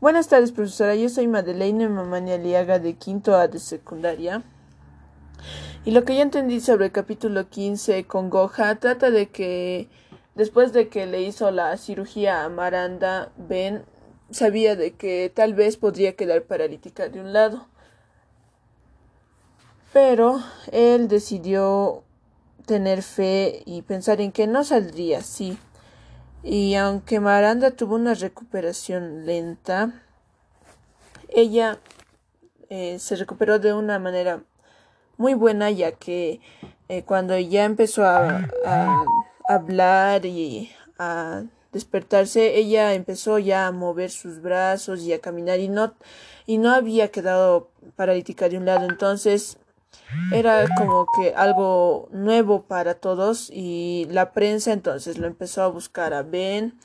Buenas tardes, profesora. Yo soy Madeleine Mamani Aliaga de quinto A de secundaria. Y lo que yo entendí sobre el capítulo 15 con Goja trata de que después de que le hizo la cirugía a Maranda, Ben sabía de que tal vez podría quedar paralítica de un lado. Pero él decidió tener fe y pensar en que no saldría así. Y aunque Maranda tuvo una recuperación lenta, ella eh, se recuperó de una manera muy buena, ya que eh, cuando ya empezó a, a, hablar y a despertarse, ella empezó ya a mover sus brazos y a caminar y no, y no había quedado paralítica de un lado. Entonces, era como que algo nuevo para todos y la prensa entonces lo empezó a buscar a Ben.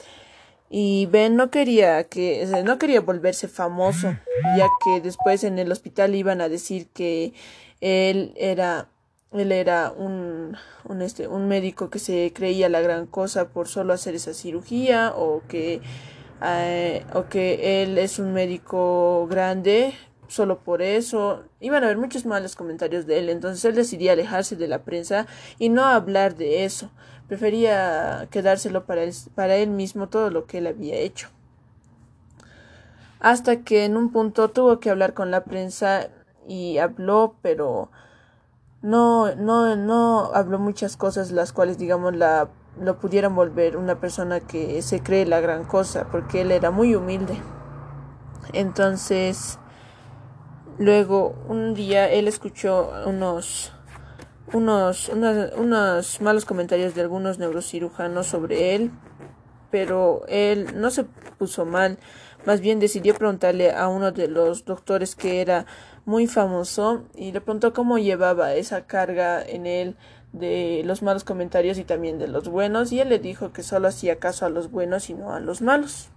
Y Ben no quería que no quería volverse famoso ya que después en el hospital iban a decir que él era él era un, un, este, un médico que se creía la gran cosa por solo hacer esa cirugía o que eh, o que él es un médico grande solo por eso. Iban a haber muchos malos comentarios de él, entonces él decidió alejarse de la prensa y no hablar de eso. Prefería quedárselo para él, para él mismo todo lo que él había hecho. Hasta que en un punto tuvo que hablar con la prensa y habló, pero no, no, no habló muchas cosas las cuales, digamos, la, lo pudieran volver una persona que se cree la gran cosa, porque él era muy humilde. Entonces, Luego, un día él escuchó unos, unos, unos malos comentarios de algunos neurocirujanos sobre él, pero él no se puso mal, más bien decidió preguntarle a uno de los doctores que era muy famoso y le preguntó cómo llevaba esa carga en él de los malos comentarios y también de los buenos y él le dijo que solo hacía caso a los buenos y no a los malos.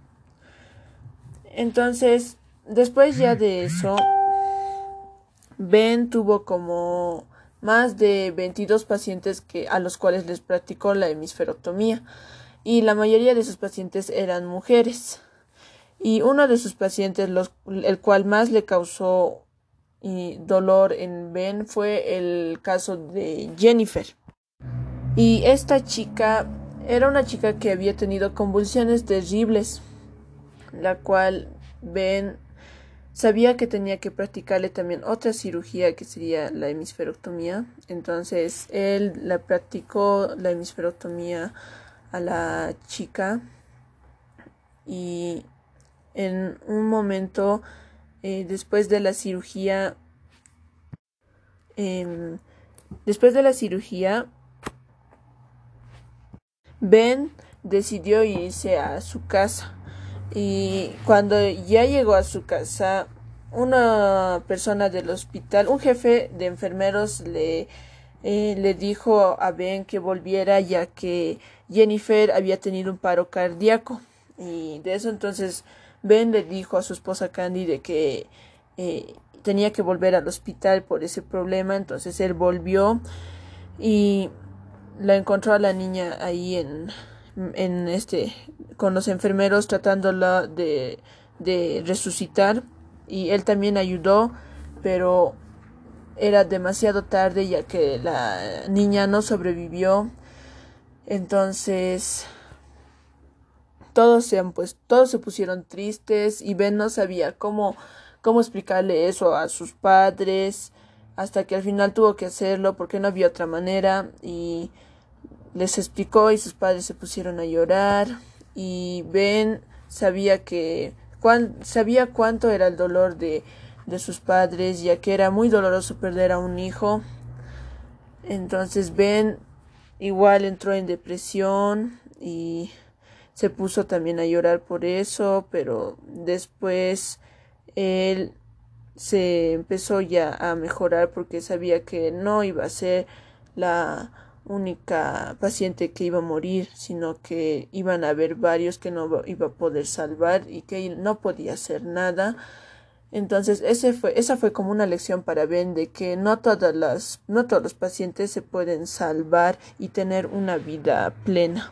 Entonces, después ya de eso, Ben tuvo como más de 22 pacientes a los cuales les practicó la hemisferotomía y la mayoría de sus pacientes eran mujeres. Y uno de sus pacientes, el cual más le causó dolor en Ben fue el caso de Jennifer. Y esta chica era una chica que había tenido convulsiones terribles, la cual Ben Sabía que tenía que practicarle también otra cirugía que sería la hemisferoctomía. Entonces él la practicó la hemisferoctomía a la chica y en un momento eh, después de la cirugía em, después de la cirugía Ben decidió irse a su casa y cuando ya llegó a su casa, una persona del hospital, un jefe de enfermeros le, eh, le dijo a Ben que volviera ya que Jennifer había tenido un paro cardíaco. Y de eso entonces Ben le dijo a su esposa Candy de que eh, tenía que volver al hospital por ese problema. Entonces él volvió y la encontró a la niña ahí en, en este con los enfermeros tratándola de, de resucitar. Y él también ayudó pero era demasiado tarde ya que la niña no sobrevivió. Entonces todos se han pues todos se pusieron tristes y Ben no sabía cómo cómo explicarle eso a sus padres hasta que al final tuvo que hacerlo porque no había otra manera. Y les explicó y sus padres se pusieron a llorar y Ben sabía que sabía cuánto era el dolor de, de sus padres ya que era muy doloroso perder a un hijo. Entonces Ben igual entró en depresión y se puso también a llorar por eso pero después él se empezó ya a mejorar porque sabía que no iba a ser la única paciente que iba a morir, sino que iban a haber varios que no iba a poder salvar y que no podía hacer nada. Entonces, ese fue, esa fue como una lección para Ben de que no todas las, no todos los pacientes se pueden salvar y tener una vida plena.